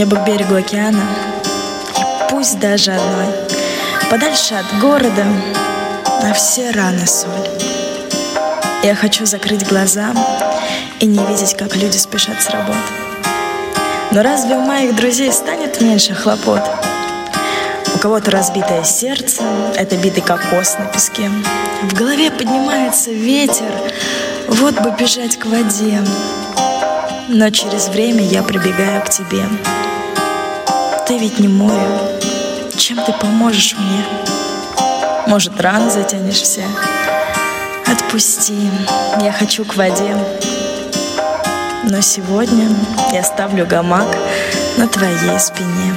Мне бы к берегу океана, и пусть даже одной, Подальше от города, на все раны соль. Я хочу закрыть глаза и не видеть, как люди спешат с работы. Но разве у моих друзей станет меньше хлопот? У кого-то разбитое сердце, это битый кокос на песке. В голове поднимается ветер, вот бы бежать к воде. Но через время я прибегаю к тебе. Ты ведь не море, чем ты поможешь мне? Может, рано затянешь все? Отпусти, я хочу к воде. Но сегодня я ставлю гамак на твоей спине.